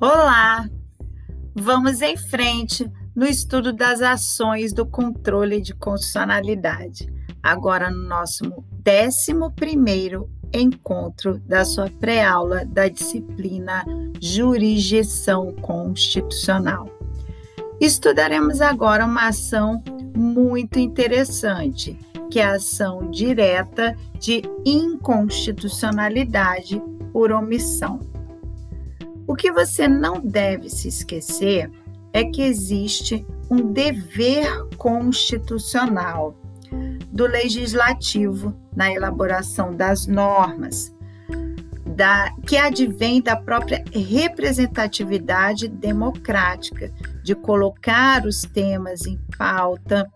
Olá! Vamos em frente no estudo das ações do controle de constitucionalidade, agora no nosso 11 encontro da sua pré-aula da disciplina Jurisdição Constitucional. Estudaremos agora uma ação muito interessante, que é a ação direta de inconstitucionalidade por omissão. O que você não deve se esquecer é que existe um dever constitucional do legislativo na elaboração das normas, da, que advém da própria representatividade democrática, de colocar os temas em pauta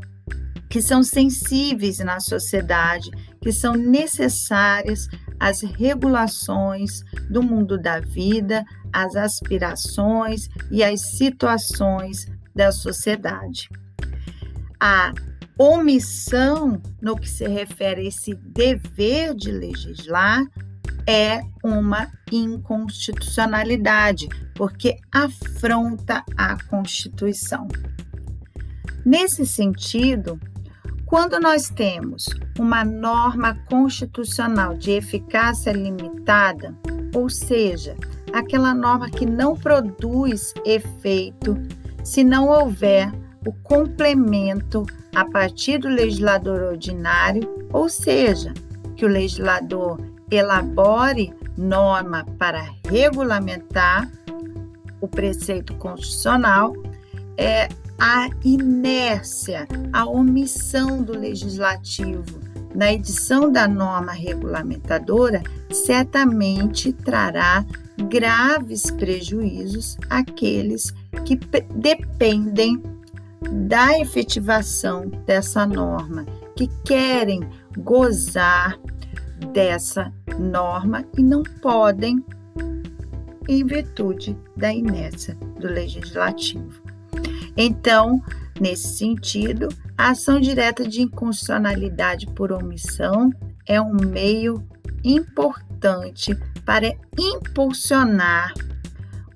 que são sensíveis na sociedade, que são necessárias às regulações do mundo da vida, as aspirações e as situações da sociedade. A omissão, no que se refere a esse dever de legislar, é uma inconstitucionalidade, porque afronta a Constituição. Nesse sentido, quando nós temos uma norma constitucional de eficácia limitada, ou seja, aquela norma que não produz efeito se não houver o complemento a partir do legislador ordinário, ou seja, que o legislador elabore norma para regulamentar o preceito constitucional, é a inércia, a omissão do legislativo na edição da norma regulamentadora certamente trará graves prejuízos àqueles que dependem da efetivação dessa norma, que querem gozar dessa norma e não podem, em virtude da inércia do legislativo. Então, nesse sentido, a ação direta de inconstitucionalidade por omissão é um meio importante para impulsionar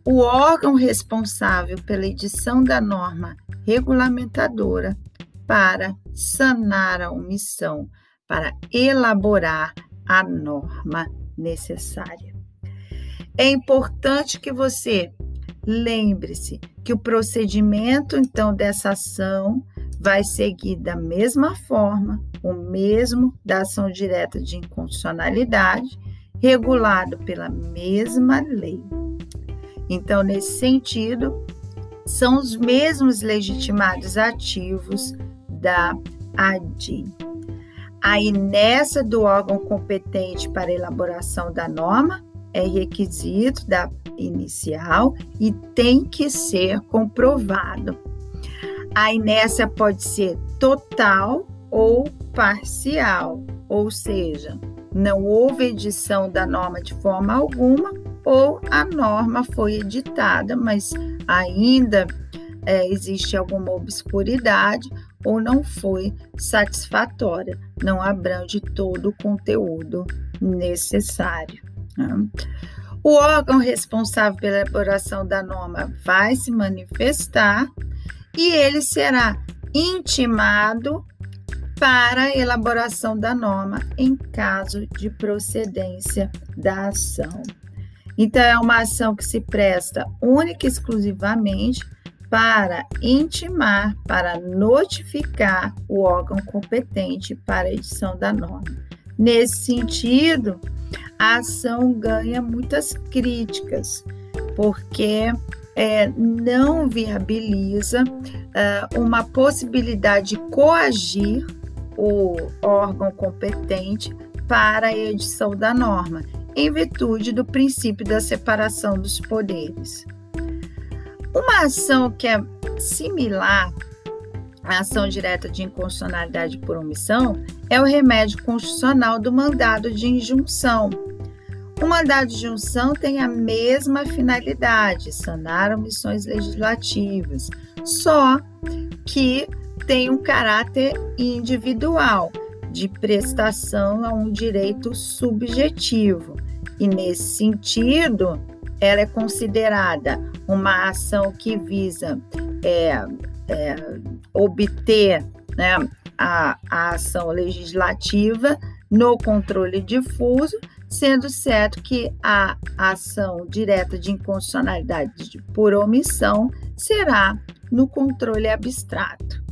o órgão responsável pela edição da norma regulamentadora para sanar a omissão, para elaborar a norma necessária. É importante que você lembre-se que o procedimento então dessa ação vai seguir da mesma forma, o mesmo da ação direta de inconstitucionalidade, regulado pela mesma lei. Então, nesse sentido, são os mesmos legitimados ativos da ADI. A inércia do órgão competente para elaboração da norma é requisito da inicial e tem que ser comprovado. A inércia pode ser total ou parcial, ou seja, não houve edição da norma de forma alguma ou a norma foi editada, mas ainda é, existe alguma obscuridade ou não foi satisfatória, não abrange todo o conteúdo necessário. O órgão responsável pela elaboração da norma vai se manifestar e ele será intimado para a elaboração da norma em caso de procedência da ação. Então, é uma ação que se presta única e exclusivamente para intimar, para notificar o órgão competente para a edição da norma. Nesse sentido, a ação ganha muitas críticas, porque é, não viabiliza uh, uma possibilidade de coagir o órgão competente para a edição da norma, em virtude do princípio da separação dos poderes. Uma ação que é similar à ação direta de inconstitucionalidade por omissão é o remédio constitucional do mandado de injunção. O mandado de injunção tem a mesma finalidade, sanar omissões legislativas, só que tem um caráter individual, de prestação a um direito subjetivo. E nesse sentido, ela é considerada uma ação que visa é, é, obter né, a, a ação legislativa no controle difuso, sendo certo que a ação direta de inconstitucionalidade por omissão será no controle abstrato.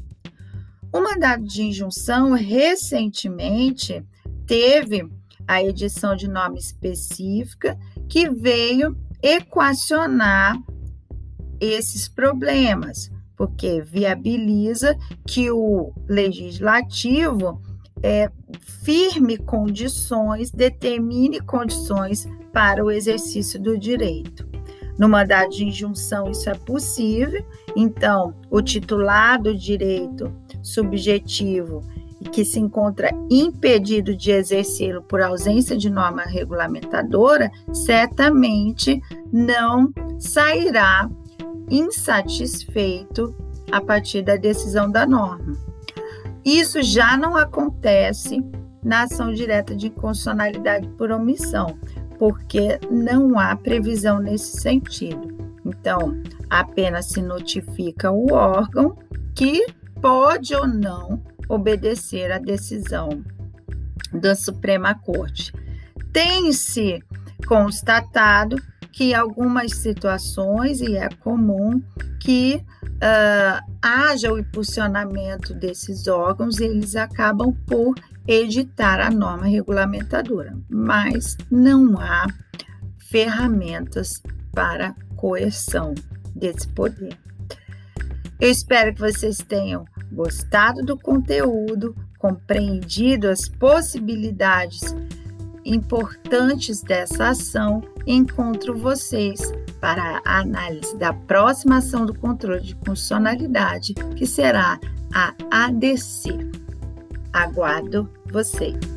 O mandado de injunção recentemente teve a edição de norma específica que veio equacionar esses problemas, porque viabiliza que o legislativo é, firme condições, determine condições para o exercício do direito. No mandado de injunção, isso é possível, então, o titular do direito subjetivo que se encontra impedido de exercê-lo por ausência de norma regulamentadora, certamente não sairá insatisfeito a partir da decisão da norma. Isso já não acontece na ação direta de inconstitucionalidade por omissão, porque não há previsão nesse sentido. Então, apenas se notifica o órgão que pode ou não obedecer à decisão da Suprema Corte. Tem-se constatado que algumas situações, e é comum, que uh, haja o impulsionamento desses órgãos, eles acabam por editar a norma regulamentadora, mas não há ferramentas para coerção desse poder. Eu espero que vocês tenham gostado do conteúdo, compreendido as possibilidades importantes dessa ação, encontro vocês para a análise da próxima ação do controle de funcionalidade, que será a ADC. Aguardo vocês.